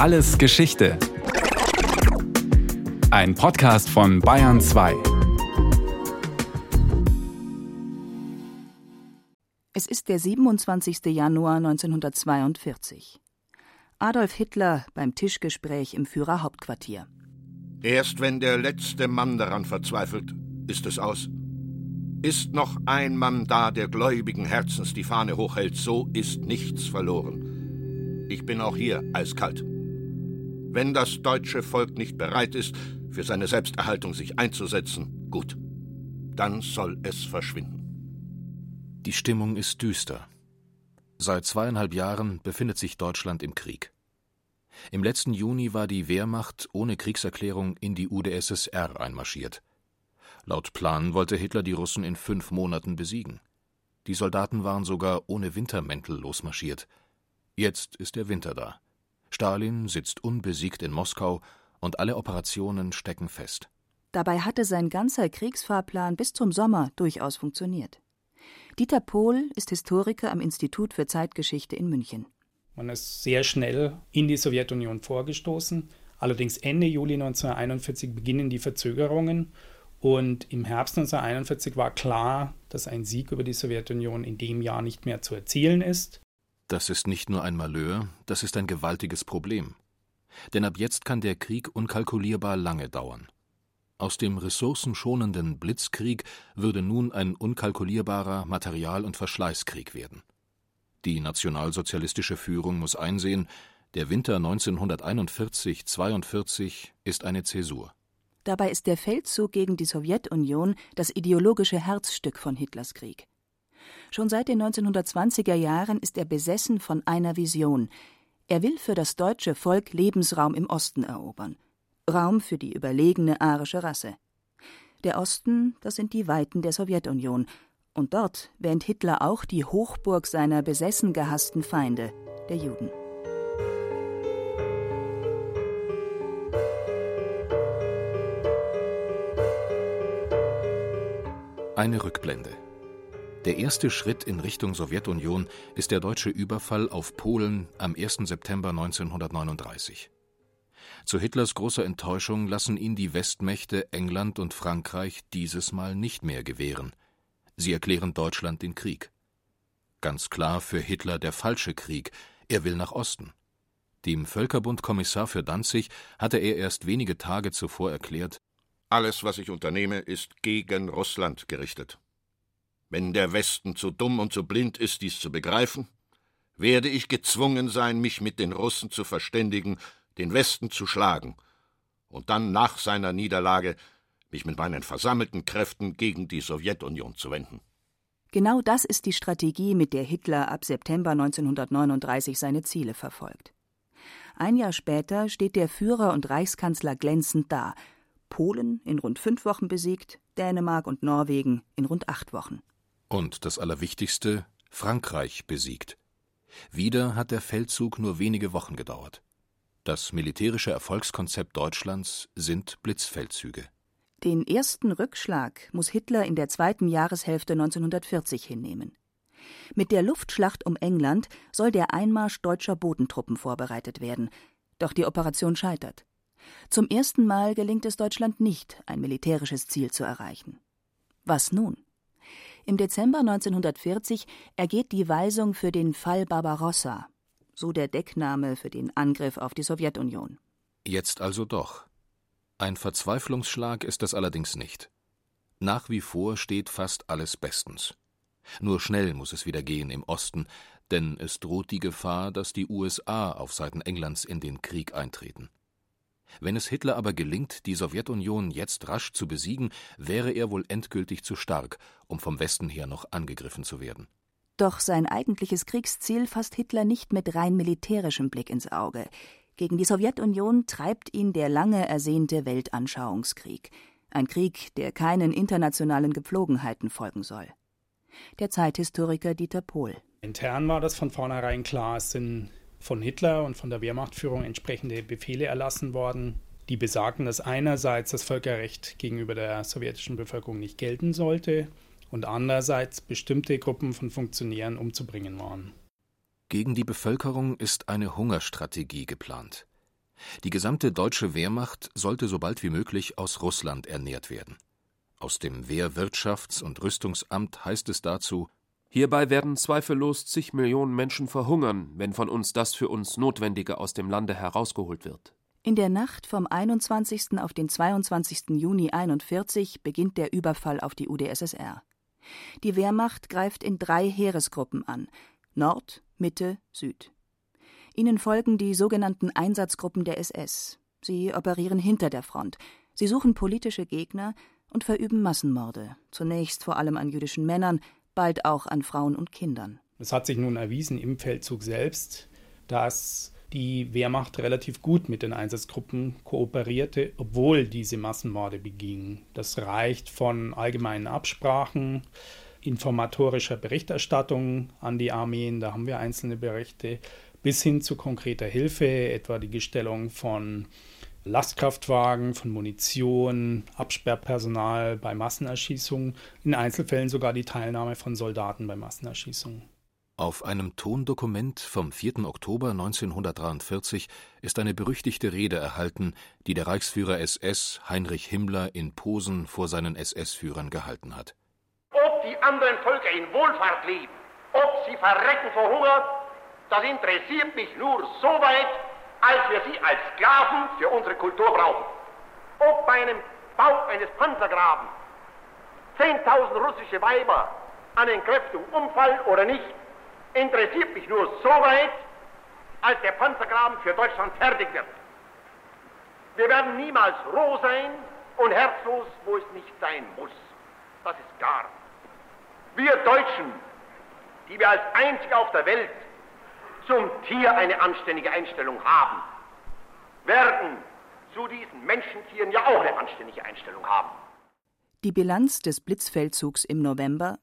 Alles Geschichte. Ein Podcast von Bayern 2. Es ist der 27. Januar 1942. Adolf Hitler beim Tischgespräch im Führerhauptquartier. Erst wenn der letzte Mann daran verzweifelt, ist es aus. Ist noch ein Mann da, der gläubigen Herzens die Fahne hochhält, so ist nichts verloren. Ich bin auch hier eiskalt. Wenn das deutsche Volk nicht bereit ist, für seine Selbsterhaltung sich einzusetzen, gut, dann soll es verschwinden. Die Stimmung ist düster. Seit zweieinhalb Jahren befindet sich Deutschland im Krieg. Im letzten Juni war die Wehrmacht ohne Kriegserklärung in die UdSSR einmarschiert. Laut Plan wollte Hitler die Russen in fünf Monaten besiegen. Die Soldaten waren sogar ohne Wintermäntel losmarschiert. Jetzt ist der Winter da. Stalin sitzt unbesiegt in Moskau und alle Operationen stecken fest. Dabei hatte sein ganzer Kriegsfahrplan bis zum Sommer durchaus funktioniert. Dieter Pohl ist Historiker am Institut für Zeitgeschichte in München. Man ist sehr schnell in die Sowjetunion vorgestoßen. Allerdings Ende Juli 1941 beginnen die Verzögerungen und im Herbst 1941 war klar, dass ein Sieg über die Sowjetunion in dem Jahr nicht mehr zu erzielen ist. Das ist nicht nur ein Malheur, das ist ein gewaltiges Problem. Denn ab jetzt kann der Krieg unkalkulierbar lange dauern. Aus dem ressourcenschonenden Blitzkrieg würde nun ein unkalkulierbarer Material- und Verschleißkrieg werden. Die nationalsozialistische Führung muss einsehen, der Winter 1941-42 ist eine Zäsur. Dabei ist der Feldzug gegen die Sowjetunion das ideologische Herzstück von Hitlers Krieg. Schon seit den 1920er Jahren ist er besessen von einer Vision. Er will für das deutsche Volk Lebensraum im Osten erobern. Raum für die überlegene arische Rasse. Der Osten, das sind die Weiten der Sowjetunion. Und dort wähnt Hitler auch die Hochburg seiner besessen gehassten Feinde, der Juden. Eine Rückblende. Der erste Schritt in Richtung Sowjetunion ist der deutsche Überfall auf Polen am 1. September 1939. Zu Hitlers großer Enttäuschung lassen ihn die Westmächte England und Frankreich dieses Mal nicht mehr gewähren. Sie erklären Deutschland den Krieg. Ganz klar für Hitler der falsche Krieg, er will nach Osten. Dem Völkerbundkommissar für Danzig hatte er erst wenige Tage zuvor erklärt, alles, was ich unternehme, ist gegen Russland gerichtet. Wenn der Westen zu dumm und zu blind ist, dies zu begreifen, werde ich gezwungen sein, mich mit den Russen zu verständigen, den Westen zu schlagen und dann nach seiner Niederlage mich mit meinen versammelten Kräften gegen die Sowjetunion zu wenden. Genau das ist die Strategie, mit der Hitler ab September 1939 seine Ziele verfolgt. Ein Jahr später steht der Führer und Reichskanzler glänzend da, Polen in rund fünf Wochen besiegt, Dänemark und Norwegen in rund acht Wochen. Und das Allerwichtigste, Frankreich besiegt. Wieder hat der Feldzug nur wenige Wochen gedauert. Das militärische Erfolgskonzept Deutschlands sind Blitzfeldzüge. Den ersten Rückschlag muss Hitler in der zweiten Jahreshälfte 1940 hinnehmen. Mit der Luftschlacht um England soll der Einmarsch deutscher Bodentruppen vorbereitet werden, doch die Operation scheitert. Zum ersten Mal gelingt es Deutschland nicht, ein militärisches Ziel zu erreichen. Was nun? Im Dezember 1940 ergeht die Weisung für den Fall Barbarossa, so der Deckname für den Angriff auf die Sowjetunion. Jetzt also doch. Ein Verzweiflungsschlag ist es allerdings nicht. Nach wie vor steht fast alles bestens. Nur schnell muss es wieder gehen im Osten, denn es droht die Gefahr, dass die USA auf Seiten Englands in den Krieg eintreten. Wenn es Hitler aber gelingt, die Sowjetunion jetzt rasch zu besiegen, wäre er wohl endgültig zu stark, um vom Westen her noch angegriffen zu werden. Doch sein eigentliches Kriegsziel fasst Hitler nicht mit rein militärischem Blick ins Auge. Gegen die Sowjetunion treibt ihn der lange ersehnte Weltanschauungskrieg. Ein Krieg, der keinen internationalen Gepflogenheiten folgen soll. Der Zeithistoriker Dieter Pohl. Intern war das von vornherein klar, es sind von Hitler und von der Wehrmachtführung entsprechende Befehle erlassen worden, die besagten, dass einerseits das Völkerrecht gegenüber der sowjetischen Bevölkerung nicht gelten sollte und andererseits bestimmte Gruppen von Funktionären umzubringen waren. Gegen die Bevölkerung ist eine Hungerstrategie geplant. Die gesamte deutsche Wehrmacht sollte so bald wie möglich aus Russland ernährt werden. Aus dem Wehrwirtschafts- und Rüstungsamt heißt es dazu Hierbei werden zweifellos zig Millionen Menschen verhungern, wenn von uns das für uns Notwendige aus dem Lande herausgeholt wird. In der Nacht vom 21. auf den 22. Juni 41 beginnt der Überfall auf die UdSSR. Die Wehrmacht greift in drei Heeresgruppen an: Nord, Mitte, Süd. Ihnen folgen die sogenannten Einsatzgruppen der SS. Sie operieren hinter der Front. Sie suchen politische Gegner und verüben Massenmorde, zunächst vor allem an jüdischen Männern, bald auch an Frauen und Kindern. Es hat sich nun erwiesen im Feldzug selbst, dass die Wehrmacht relativ gut mit den Einsatzgruppen kooperierte, obwohl diese Massenmorde begingen. Das reicht von allgemeinen Absprachen, informatorischer Berichterstattung an die Armeen, da haben wir einzelne Berichte, bis hin zu konkreter Hilfe, etwa die Gestellung von Lastkraftwagen, von Munition, Absperrpersonal bei Massenerschießungen, in Einzelfällen sogar die Teilnahme von Soldaten bei Massenerschießungen. Auf einem Tondokument vom 4. Oktober 1943 ist eine berüchtigte Rede erhalten, die der Reichsführer SS Heinrich Himmler in Posen vor seinen SS-Führern gehalten hat. Ob die anderen Völker in Wohlfahrt leben, ob sie verrecken vor Hunger, das interessiert mich nur so weit, als wir sie als Sklaven für unsere Kultur brauchen. Ob bei einem Bau eines Panzergraben 10.000 russische Weiber an Entkräftung umfallen oder nicht, interessiert mich nur so weit, als der Panzergraben für Deutschland fertig wird. Wir werden niemals roh sein und herzlos, wo es nicht sein muss. Das ist klar. Wir Deutschen, die wir als einzige auf der Welt zum Tier eine anständige Einstellung haben, werden zu diesen Menschentieren ja auch eine anständige Einstellung haben. Die Bilanz des Blitzfeldzugs im November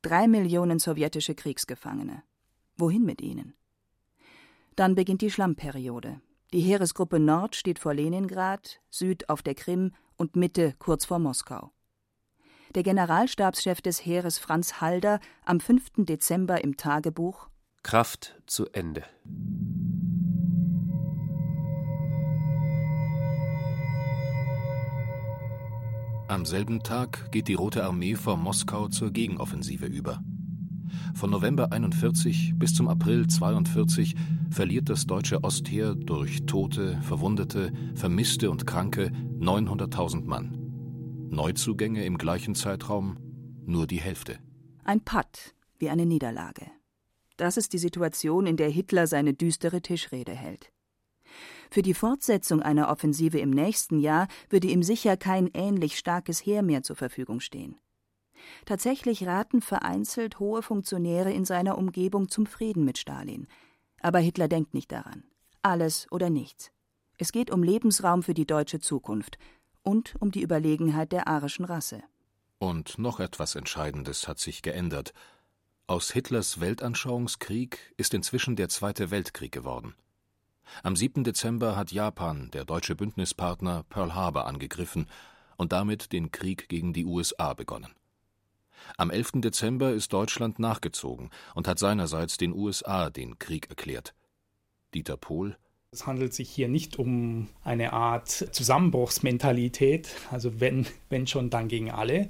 drei Millionen sowjetische Kriegsgefangene. Wohin mit ihnen? Dann beginnt die Schlammperiode. Die Heeresgruppe Nord steht vor Leningrad, Süd auf der Krim und Mitte kurz vor Moskau. Der Generalstabschef des Heeres Franz Halder am 5. Dezember im Tagebuch Kraft zu Ende. Am selben Tag geht die Rote Armee vor Moskau zur Gegenoffensive über. Von November 41 bis zum April 42 verliert das deutsche Ostheer durch Tote, Verwundete, Vermisste und Kranke 900.000 Mann. Neuzugänge im gleichen Zeitraum nur die Hälfte. Ein Patt wie eine Niederlage. Das ist die Situation, in der Hitler seine düstere Tischrede hält. Für die Fortsetzung einer Offensive im nächsten Jahr würde ihm sicher kein ähnlich starkes Heer mehr zur Verfügung stehen. Tatsächlich raten vereinzelt hohe Funktionäre in seiner Umgebung zum Frieden mit Stalin. Aber Hitler denkt nicht daran. Alles oder nichts. Es geht um Lebensraum für die deutsche Zukunft und um die Überlegenheit der arischen Rasse. Und noch etwas Entscheidendes hat sich geändert. Aus Hitlers Weltanschauungskrieg ist inzwischen der Zweite Weltkrieg geworden. Am 7. Dezember hat Japan, der deutsche Bündnispartner, Pearl Harbor angegriffen und damit den Krieg gegen die USA begonnen. Am 11. Dezember ist Deutschland nachgezogen und hat seinerseits den USA den Krieg erklärt. Dieter Pohl es handelt sich hier nicht um eine Art Zusammenbruchsmentalität, also wenn, wenn schon, dann gegen alle,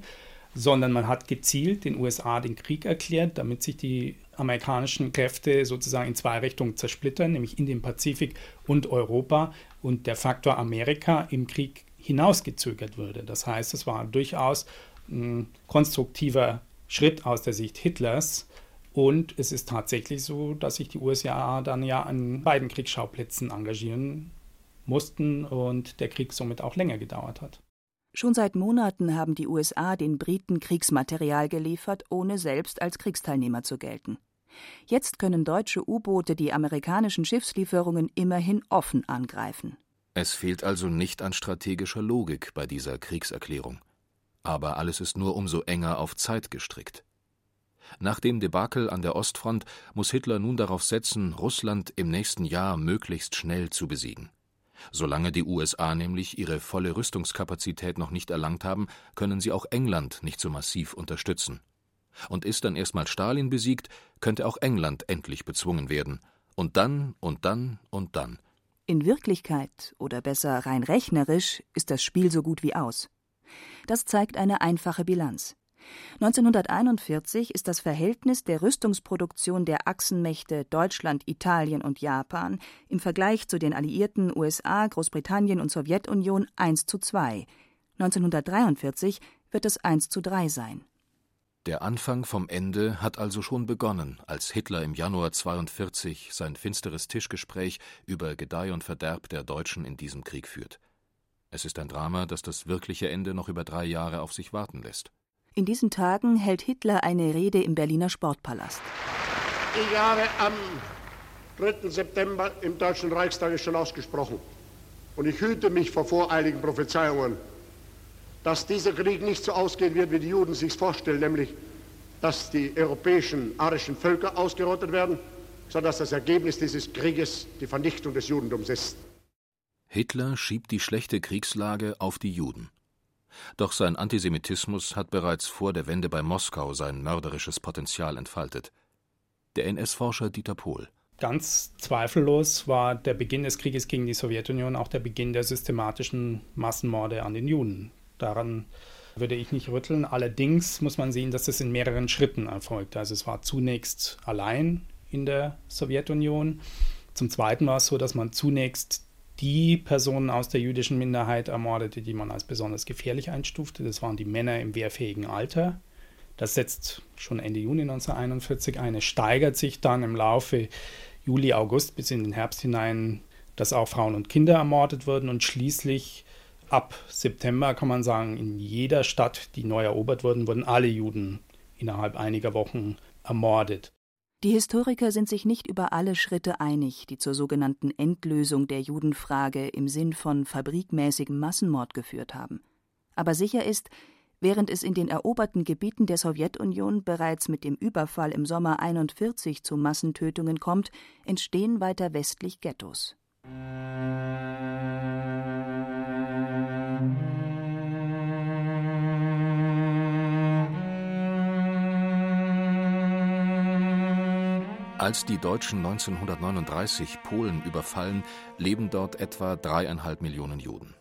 sondern man hat gezielt den USA den Krieg erklärt, damit sich die amerikanischen Kräfte sozusagen in zwei Richtungen zersplittern, nämlich in den Pazifik und Europa und der Faktor Amerika im Krieg hinausgezögert würde. Das heißt, es war durchaus ein konstruktiver Schritt aus der Sicht Hitlers. Und es ist tatsächlich so, dass sich die USA dann ja an beiden Kriegsschauplätzen engagieren mussten und der Krieg somit auch länger gedauert hat. Schon seit Monaten haben die USA den Briten Kriegsmaterial geliefert, ohne selbst als Kriegsteilnehmer zu gelten. Jetzt können deutsche U-Boote die amerikanischen Schiffslieferungen immerhin offen angreifen. Es fehlt also nicht an strategischer Logik bei dieser Kriegserklärung. Aber alles ist nur umso enger auf Zeit gestrickt. Nach dem Debakel an der Ostfront muss Hitler nun darauf setzen, Russland im nächsten Jahr möglichst schnell zu besiegen. Solange die USA nämlich ihre volle Rüstungskapazität noch nicht erlangt haben, können sie auch England nicht so massiv unterstützen. Und ist dann erstmal Stalin besiegt, könnte auch England endlich bezwungen werden. Und dann und dann und dann. In Wirklichkeit, oder besser rein rechnerisch, ist das Spiel so gut wie aus. Das zeigt eine einfache Bilanz. 1941 ist das Verhältnis der Rüstungsproduktion der Achsenmächte Deutschland, Italien und Japan im Vergleich zu den alliierten USA, Großbritannien und Sowjetunion 1 zu 2. 1943 wird es 1 zu 3 sein. Der Anfang vom Ende hat also schon begonnen, als Hitler im Januar 42 sein finsteres Tischgespräch über Gedeih und Verderb der Deutschen in diesem Krieg führt. Es ist ein Drama, das das wirkliche Ende noch über drei Jahre auf sich warten lässt. In diesen Tagen hält Hitler eine Rede im Berliner Sportpalast. Ich habe am 3. September im Deutschen Reichstag schon ausgesprochen. Und ich hüte mich vor voreiligen Prophezeiungen, dass dieser Krieg nicht so ausgehen wird, wie die Juden sich vorstellen, nämlich dass die europäischen arischen Völker ausgerottet werden, sondern dass das Ergebnis dieses Krieges die Vernichtung des Judentums ist. Hitler schiebt die schlechte Kriegslage auf die Juden. Doch sein Antisemitismus hat bereits vor der Wende bei Moskau sein mörderisches Potenzial entfaltet. Der NS-Forscher Dieter Pohl. Ganz zweifellos war der Beginn des Krieges gegen die Sowjetunion auch der Beginn der systematischen Massenmorde an den Juden. Daran würde ich nicht rütteln. Allerdings muss man sehen, dass es in mehreren Schritten erfolgte. Also es war zunächst allein in der Sowjetunion. Zum Zweiten war es so, dass man zunächst die Personen aus der jüdischen Minderheit ermordete, die man als besonders gefährlich einstufte. Das waren die Männer im wehrfähigen Alter. Das setzt schon Ende Juni 1941 ein. Es steigert sich dann im Laufe Juli, August bis in den Herbst hinein, dass auch Frauen und Kinder ermordet wurden und schließlich ab September kann man sagen, in jeder Stadt, die neu erobert wurden, wurden alle Juden innerhalb einiger Wochen ermordet. Die Historiker sind sich nicht über alle Schritte einig, die zur sogenannten Endlösung der Judenfrage im Sinn von fabrikmäßigem Massenmord geführt haben. Aber sicher ist, während es in den eroberten Gebieten der Sowjetunion bereits mit dem Überfall im Sommer 41 zu Massentötungen kommt, entstehen weiter westlich Ghettos. Als die Deutschen 1939 Polen überfallen, leben dort etwa dreieinhalb Millionen Juden.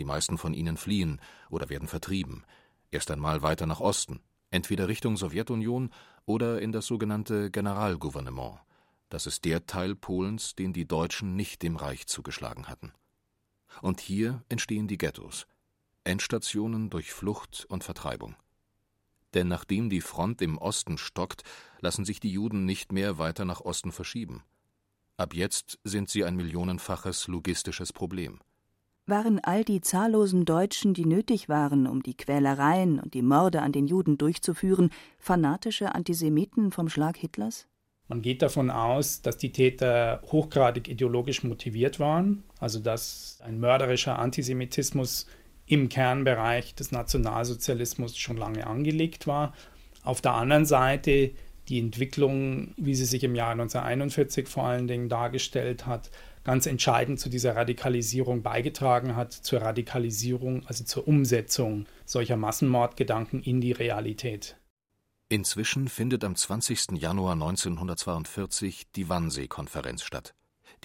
Die meisten von ihnen fliehen oder werden vertrieben, erst einmal weiter nach Osten, entweder Richtung Sowjetunion oder in das sogenannte Generalgouvernement. Das ist der Teil Polens, den die Deutschen nicht dem Reich zugeschlagen hatten. Und hier entstehen die Ghettos, Endstationen durch Flucht und Vertreibung denn nachdem die Front im Osten stockt, lassen sich die Juden nicht mehr weiter nach Osten verschieben. Ab jetzt sind sie ein millionenfaches logistisches Problem. Waren all die zahllosen Deutschen, die nötig waren, um die Quälereien und die Morde an den Juden durchzuführen, fanatische Antisemiten vom Schlag Hitlers? Man geht davon aus, dass die Täter hochgradig ideologisch motiviert waren, also dass ein mörderischer Antisemitismus im Kernbereich des Nationalsozialismus schon lange angelegt war. Auf der anderen Seite die Entwicklung, wie sie sich im Jahr 1941 vor allen Dingen dargestellt hat, ganz entscheidend zu dieser Radikalisierung beigetragen hat, zur Radikalisierung, also zur Umsetzung solcher Massenmordgedanken in die Realität. Inzwischen findet am 20. Januar 1942 die Wannsee-Konferenz statt.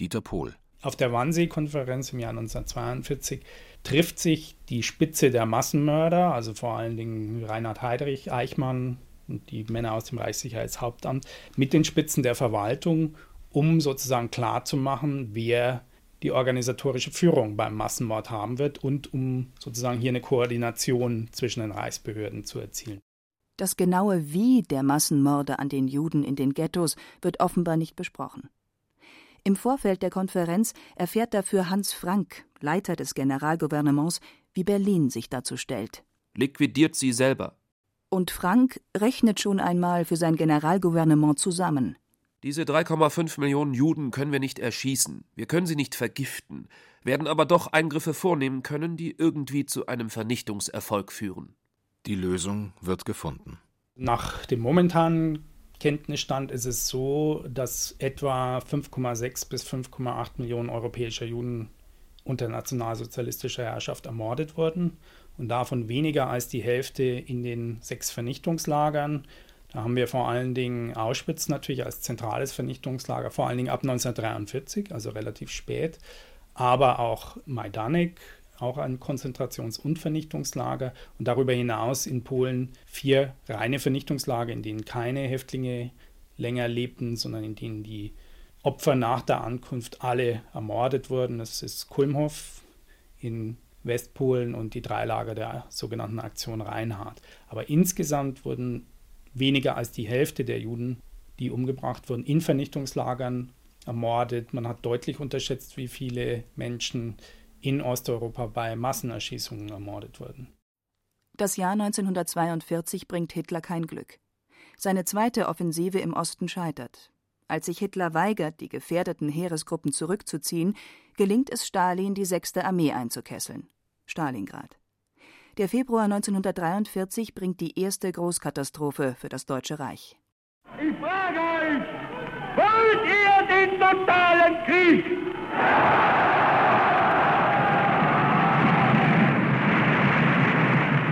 Dieter Pohl. Auf der Wannsee-Konferenz im Jahr 1942 trifft sich die Spitze der Massenmörder, also vor allen Dingen Reinhard Heydrich, Eichmann und die Männer aus dem Reichssicherheitshauptamt, mit den Spitzen der Verwaltung, um sozusagen klarzumachen, wer die organisatorische Führung beim Massenmord haben wird und um sozusagen hier eine Koordination zwischen den Reichsbehörden zu erzielen. Das genaue Wie der Massenmorde an den Juden in den Ghettos wird offenbar nicht besprochen. Im Vorfeld der Konferenz erfährt dafür Hans Frank, Leiter des Generalgouvernements, wie Berlin sich dazu stellt. Liquidiert sie selber. Und Frank rechnet schon einmal für sein Generalgouvernement zusammen. Diese 3,5 Millionen Juden können wir nicht erschießen, wir können sie nicht vergiften, werden aber doch Eingriffe vornehmen können, die irgendwie zu einem Vernichtungserfolg führen. Die Lösung wird gefunden. Nach dem momentanen Kenntnisstand ist es so, dass etwa 5,6 bis 5,8 Millionen europäischer Juden unter nationalsozialistischer Herrschaft ermordet wurden und davon weniger als die Hälfte in den sechs Vernichtungslagern. Da haben wir vor allen Dingen Auschwitz natürlich als zentrales Vernichtungslager, vor allen Dingen ab 1943, also relativ spät. aber auch Majdanek, auch ein Konzentrations- und Vernichtungslager und darüber hinaus in Polen vier reine Vernichtungslager, in denen keine Häftlinge länger lebten, sondern in denen die Opfer nach der Ankunft alle ermordet wurden. Das ist Kulmhof in Westpolen und die drei Lager der sogenannten Aktion Reinhardt. Aber insgesamt wurden weniger als die Hälfte der Juden, die umgebracht wurden, in Vernichtungslagern ermordet. Man hat deutlich unterschätzt, wie viele Menschen in Osteuropa bei Massenerschießungen ermordet wurden. Das Jahr 1942 bringt Hitler kein Glück. Seine zweite Offensive im Osten scheitert. Als sich Hitler weigert, die gefährdeten Heeresgruppen zurückzuziehen, gelingt es Stalin, die 6. Armee einzukesseln. Stalingrad. Der Februar 1943 bringt die erste Großkatastrophe für das Deutsche Reich. Ich frage euch, wollt ihr den totalen Krieg?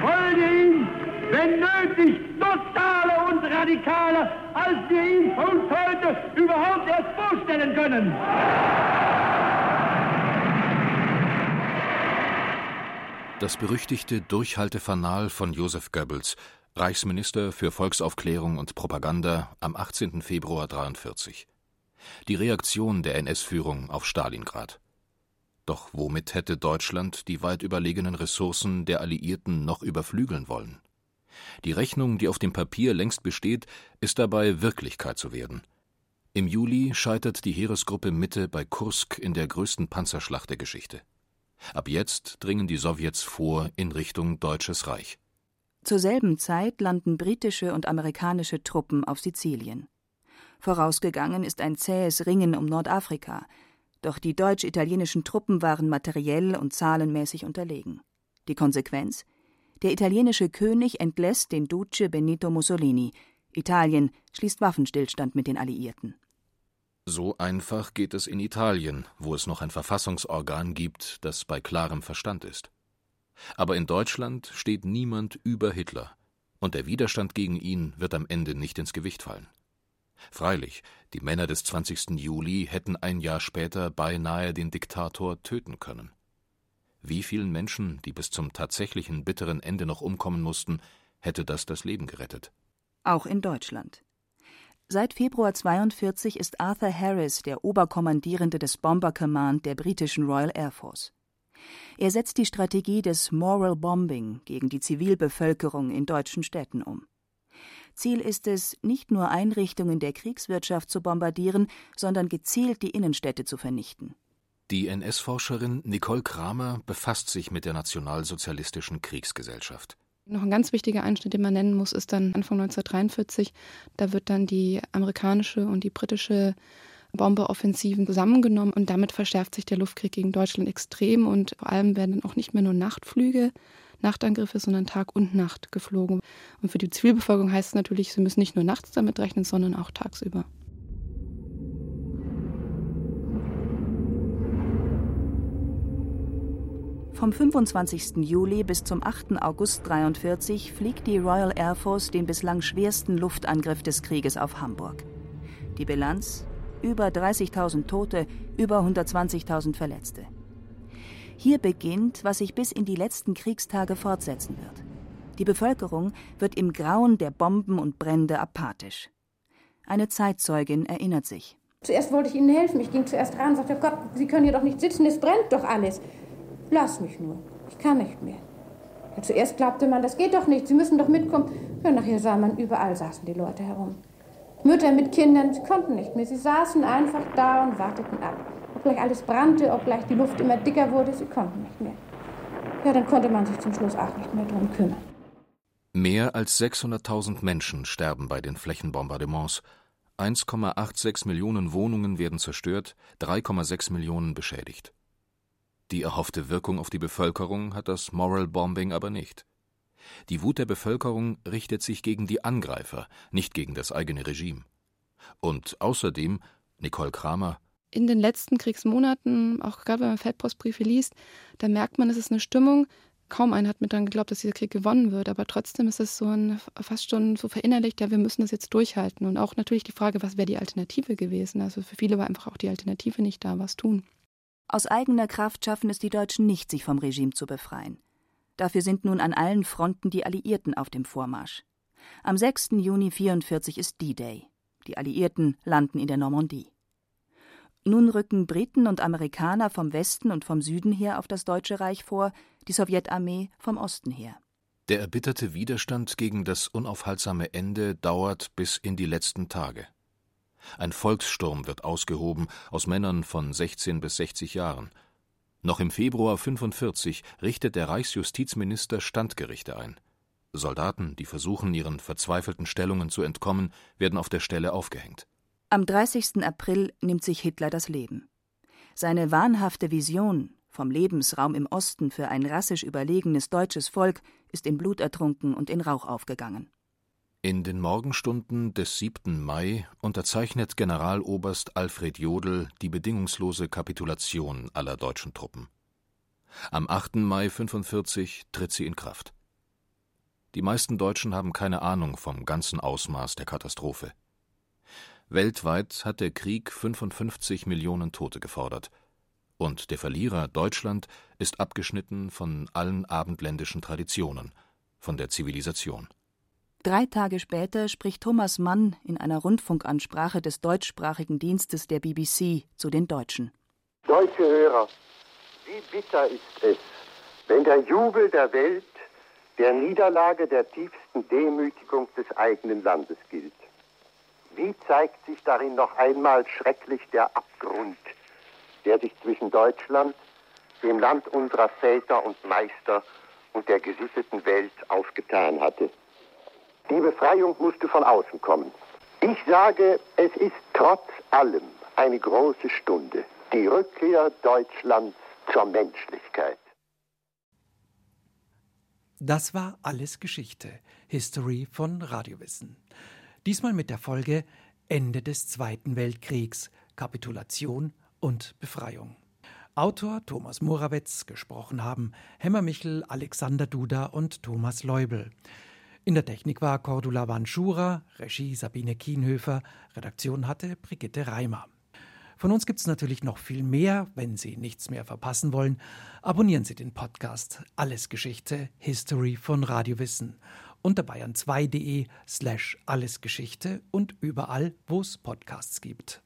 Wollt ihr ihn, nötig, totaler und radikaler, als wir ihn uns heute überhaupt erst vorstellen können? Das berüchtigte Durchhaltefanal von Joseph Goebbels, Reichsminister für Volksaufklärung und Propaganda am 18. Februar 1943. Die Reaktion der NS-Führung auf Stalingrad. Doch womit hätte Deutschland die weit überlegenen Ressourcen der Alliierten noch überflügeln wollen? Die Rechnung, die auf dem Papier längst besteht, ist dabei Wirklichkeit zu werden. Im Juli scheitert die Heeresgruppe Mitte bei Kursk in der größten Panzerschlacht der Geschichte. Ab jetzt dringen die Sowjets vor in Richtung Deutsches Reich. Zur selben Zeit landen britische und amerikanische Truppen auf Sizilien. Vorausgegangen ist ein zähes Ringen um Nordafrika, doch die deutsch-italienischen Truppen waren materiell und zahlenmäßig unterlegen. Die Konsequenz? Der italienische König entlässt den Duce Benito Mussolini. Italien schließt Waffenstillstand mit den Alliierten. So einfach geht es in Italien, wo es noch ein Verfassungsorgan gibt, das bei klarem Verstand ist. Aber in Deutschland steht niemand über Hitler, und der Widerstand gegen ihn wird am Ende nicht ins Gewicht fallen. Freilich, die Männer des 20. Juli hätten ein Jahr später beinahe den Diktator töten können. Wie vielen Menschen, die bis zum tatsächlichen bitteren Ende noch umkommen mussten, hätte das das Leben gerettet? Auch in Deutschland. Seit Februar 42 ist Arthur Harris der Oberkommandierende des Bomber Command der britischen Royal Air Force. Er setzt die Strategie des Moral Bombing gegen die Zivilbevölkerung in deutschen Städten um. Ziel ist es, nicht nur Einrichtungen der Kriegswirtschaft zu bombardieren, sondern gezielt die Innenstädte zu vernichten. Die NS-Forscherin Nicole Kramer befasst sich mit der nationalsozialistischen Kriegsgesellschaft. Noch ein ganz wichtiger Einschnitt, den man nennen muss, ist dann Anfang 1943. Da wird dann die amerikanische und die britische Bombeoffensiven zusammengenommen und damit verschärft sich der Luftkrieg gegen Deutschland extrem und vor allem werden dann auch nicht mehr nur Nachtflüge, Nachtangriffe, sondern Tag und Nacht geflogen. Und für die Zivilbevölkerung heißt es natürlich, sie müssen nicht nur nachts damit rechnen, sondern auch tagsüber. Vom 25. Juli bis zum 8. August 1943 fliegt die Royal Air Force den bislang schwersten Luftangriff des Krieges auf Hamburg. Die Bilanz? Über 30.000 Tote, über 120.000 Verletzte. Hier beginnt, was sich bis in die letzten Kriegstage fortsetzen wird. Die Bevölkerung wird im Grauen der Bomben und Brände apathisch. Eine Zeitzeugin erinnert sich. Zuerst wollte ich Ihnen helfen. Ich ging zuerst ran und sagte, Gott, Sie können hier doch nicht sitzen, es brennt doch alles. Lass mich nur. Ich kann nicht mehr. Ja, zuerst glaubte man, das geht doch nicht. Sie müssen doch mitkommen. Ja, nachher sah man, überall saßen die Leute herum. Mütter mit Kindern, sie konnten nicht mehr. Sie saßen einfach da und warteten ab. Ob gleich alles brannte, ob gleich die Luft immer dicker wurde, sie konnten nicht mehr. Ja, dann konnte man sich zum Schluss auch nicht mehr drum kümmern. Mehr als 600.000 Menschen sterben bei den Flächenbombardements. 1,86 Millionen Wohnungen werden zerstört, 3,6 Millionen beschädigt. Die erhoffte Wirkung auf die Bevölkerung hat das Moral Bombing aber nicht. Die Wut der Bevölkerung richtet sich gegen die Angreifer, nicht gegen das eigene Regime. Und außerdem, Nicole Kramer, in den letzten Kriegsmonaten, auch gerade wenn man Feldpostbriefe liest, da merkt man, es ist eine Stimmung. Kaum einer hat mir dann geglaubt, dass dieser Krieg gewonnen wird, aber trotzdem ist es so ein, fast schon so verinnerlicht, ja, wir müssen das jetzt durchhalten. Und auch natürlich die Frage, was wäre die Alternative gewesen? Also für viele war einfach auch die Alternative nicht da, was tun. Aus eigener Kraft schaffen es die Deutschen nicht, sich vom Regime zu befreien. Dafür sind nun an allen Fronten die Alliierten auf dem Vormarsch. Am 6. Juni 1944 ist D-Day. Die Alliierten landen in der Normandie. Nun rücken Briten und Amerikaner vom Westen und vom Süden her auf das Deutsche Reich vor, die Sowjetarmee vom Osten her. Der erbitterte Widerstand gegen das unaufhaltsame Ende dauert bis in die letzten Tage. Ein Volkssturm wird ausgehoben aus Männern von 16 bis 60 Jahren. Noch im Februar 45 richtet der Reichsjustizminister Standgerichte ein. Soldaten, die versuchen, ihren verzweifelten Stellungen zu entkommen, werden auf der Stelle aufgehängt. Am 30. April nimmt sich Hitler das Leben. Seine wahnhafte Vision vom Lebensraum im Osten für ein rassisch überlegenes deutsches Volk ist in Blut ertrunken und in Rauch aufgegangen. In den Morgenstunden des 7. Mai unterzeichnet Generaloberst Alfred Jodl die bedingungslose Kapitulation aller deutschen Truppen. Am 8. Mai 45 tritt sie in Kraft. Die meisten Deutschen haben keine Ahnung vom ganzen Ausmaß der Katastrophe. Weltweit hat der Krieg 55 Millionen Tote gefordert, und der Verlierer Deutschland ist abgeschnitten von allen abendländischen Traditionen, von der Zivilisation. Drei Tage später spricht Thomas Mann in einer Rundfunkansprache des deutschsprachigen Dienstes der BBC zu den Deutschen. Deutsche Hörer, wie bitter ist es, wenn der Jubel der Welt der Niederlage der tiefsten Demütigung des eigenen Landes gilt. Wie zeigt sich darin noch einmal schrecklich der Abgrund, der sich zwischen Deutschland, dem Land unserer Väter und Meister und der gesitteten Welt aufgetan hatte. Die Befreiung musste von außen kommen. Ich sage, es ist trotz allem eine große Stunde. Die Rückkehr Deutschlands zur Menschlichkeit. Das war alles Geschichte, History von Radiowissen. Diesmal mit der Folge Ende des Zweiten Weltkriegs, Kapitulation und Befreiung. Autor Thomas Morawetz, gesprochen haben Hemmermichel, Alexander Duda und Thomas Leubel. In der Technik war Cordula Wanschura, Regie Sabine Kienhöfer, Redaktion hatte Brigitte Reimer. Von uns gibt es natürlich noch viel mehr. Wenn Sie nichts mehr verpassen wollen, abonnieren Sie den Podcast Alles Geschichte, History von Radiowissen unter bayern2.de slash allesgeschichte und überall, wo es Podcasts gibt.